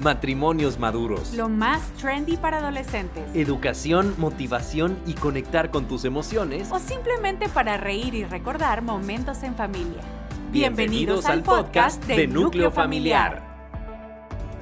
Matrimonios maduros. Lo más trendy para adolescentes. Educación, motivación y conectar con tus emociones. O simplemente para reír y recordar momentos en familia. Bienvenidos, al podcast de Núcleo Familiar.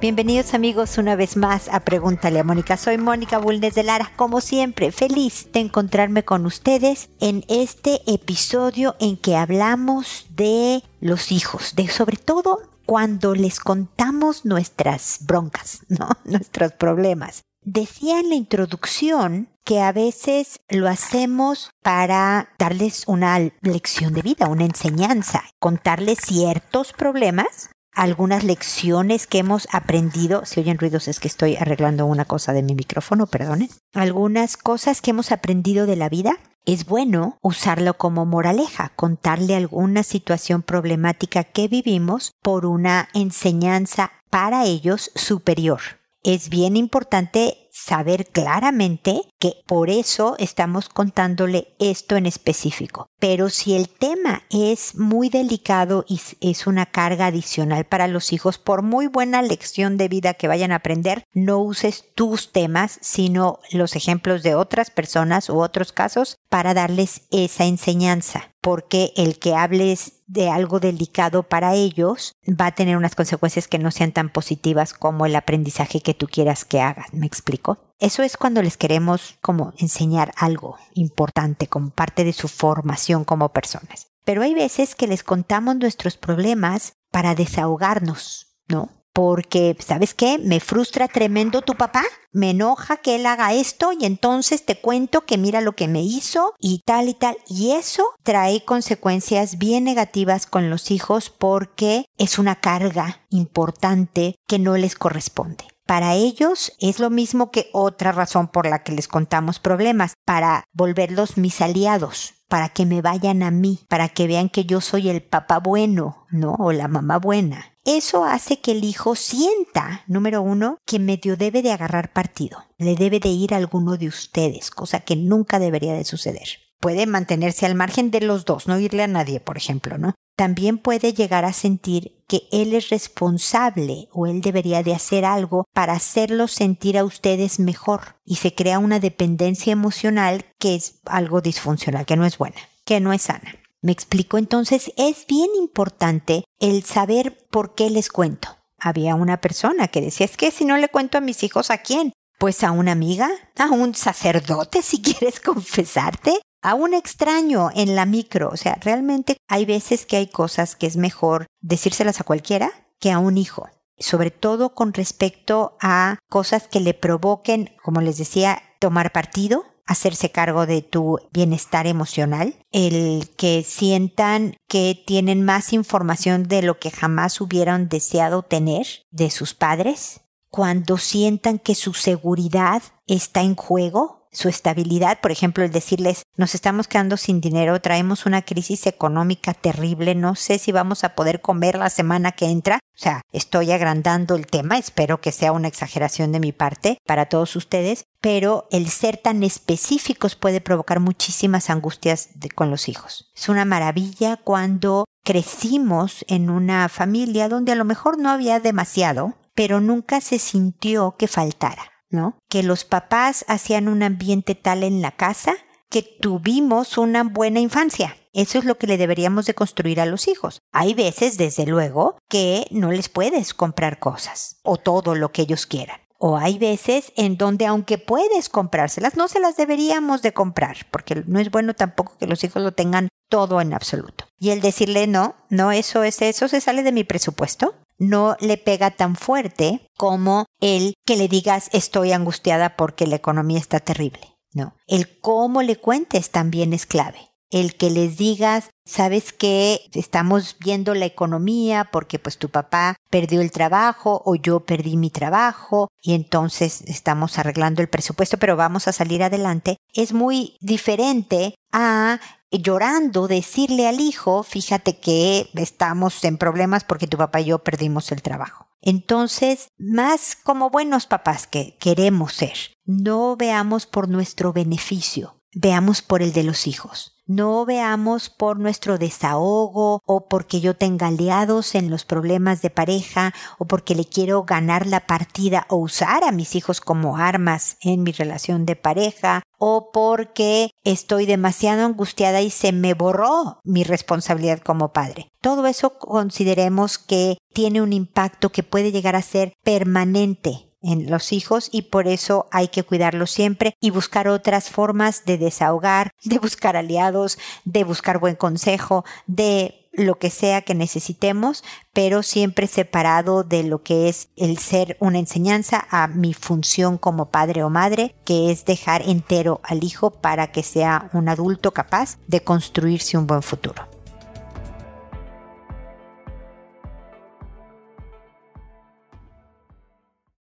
Bienvenidos amigos una vez más a Pregúntale a Mónica. Soy Mónica Bulnes de Lara, como siempre, feliz de encontrarme con ustedes en este episodio en que hablamos de los hijos, de sobre todo cuando les contamos nuestras broncas, ¿no? Nuestros problemas. Decía en la introducción que a veces lo hacemos para darles una lección de vida, una enseñanza, contarles ciertos problemas, algunas lecciones que hemos aprendido, si oyen ruidos es que estoy arreglando una cosa de mi micrófono, perdonen, algunas cosas que hemos aprendido de la vida es bueno usarlo como moraleja, contarle alguna situación problemática que vivimos por una enseñanza para ellos superior. Es bien importante saber claramente que por eso estamos contándole esto en específico. Pero si el tema es muy delicado y es una carga adicional para los hijos, por muy buena lección de vida que vayan a aprender, no uses tus temas, sino los ejemplos de otras personas u otros casos para darles esa enseñanza porque el que hables de algo delicado para ellos va a tener unas consecuencias que no sean tan positivas como el aprendizaje que tú quieras que hagan. ¿Me explico? Eso es cuando les queremos como enseñar algo importante como parte de su formación como personas. Pero hay veces que les contamos nuestros problemas para desahogarnos, ¿no? porque, ¿sabes qué? Me frustra tremendo tu papá, me enoja que él haga esto y entonces te cuento que mira lo que me hizo y tal y tal. Y eso trae consecuencias bien negativas con los hijos porque es una carga importante que no les corresponde. Para ellos es lo mismo que otra razón por la que les contamos problemas, para volverlos mis aliados, para que me vayan a mí, para que vean que yo soy el papá bueno, ¿no? O la mamá buena. Eso hace que el hijo sienta, número uno, que medio debe de agarrar partido, le debe de ir a alguno de ustedes, cosa que nunca debería de suceder. Puede mantenerse al margen de los dos, no irle a nadie, por ejemplo, ¿no? También puede llegar a sentir que él es responsable o él debería de hacer algo para hacerlos sentir a ustedes mejor y se crea una dependencia emocional que es algo disfuncional, que no es buena, que no es sana. Me explico entonces, es bien importante el saber por qué les cuento. Había una persona que decía, es que si no le cuento a mis hijos, ¿a quién? Pues a una amiga, a un sacerdote si quieres confesarte, a un extraño en la micro. O sea, realmente hay veces que hay cosas que es mejor decírselas a cualquiera que a un hijo. Sobre todo con respecto a cosas que le provoquen, como les decía, tomar partido, hacerse cargo de tu bienestar emocional, el que sientan que tienen más información de lo que jamás hubieran deseado tener de sus padres, cuando sientan que su seguridad está en juego, su estabilidad, por ejemplo, el decirles, nos estamos quedando sin dinero, traemos una crisis económica terrible, no sé si vamos a poder comer la semana que entra. O sea, estoy agrandando el tema, espero que sea una exageración de mi parte para todos ustedes, pero el ser tan específicos puede provocar muchísimas angustias con los hijos. Es una maravilla cuando crecimos en una familia donde a lo mejor no había demasiado, pero nunca se sintió que faltara. ¿No? Que los papás hacían un ambiente tal en la casa que tuvimos una buena infancia. Eso es lo que le deberíamos de construir a los hijos. Hay veces, desde luego, que no les puedes comprar cosas o todo lo que ellos quieran. O hay veces en donde aunque puedes comprárselas, no se las deberíamos de comprar, porque no es bueno tampoco que los hijos lo tengan todo en absoluto. Y el decirle no, no, eso es eso, se sale de mi presupuesto no le pega tan fuerte como el que le digas estoy angustiada porque la economía está terrible. No, el cómo le cuentes también es clave. el que les digas, sabes que estamos viendo la economía porque pues tu papá perdió el trabajo o yo perdí mi trabajo y entonces estamos arreglando el presupuesto pero vamos a salir adelante, es muy diferente a llorando decirle al hijo, fíjate que estamos en problemas porque tu papá y yo perdimos el trabajo. Entonces, más como buenos papás que queremos ser, no veamos por nuestro beneficio, veamos por el de los hijos. No veamos por nuestro desahogo o porque yo tenga aliados en los problemas de pareja o porque le quiero ganar la partida o usar a mis hijos como armas en mi relación de pareja o porque estoy demasiado angustiada y se me borró mi responsabilidad como padre. Todo eso consideremos que tiene un impacto que puede llegar a ser permanente en los hijos y por eso hay que cuidarlos siempre y buscar otras formas de desahogar, de buscar aliados, de buscar buen consejo, de lo que sea que necesitemos, pero siempre separado de lo que es el ser una enseñanza a mi función como padre o madre, que es dejar entero al hijo para que sea un adulto capaz de construirse un buen futuro.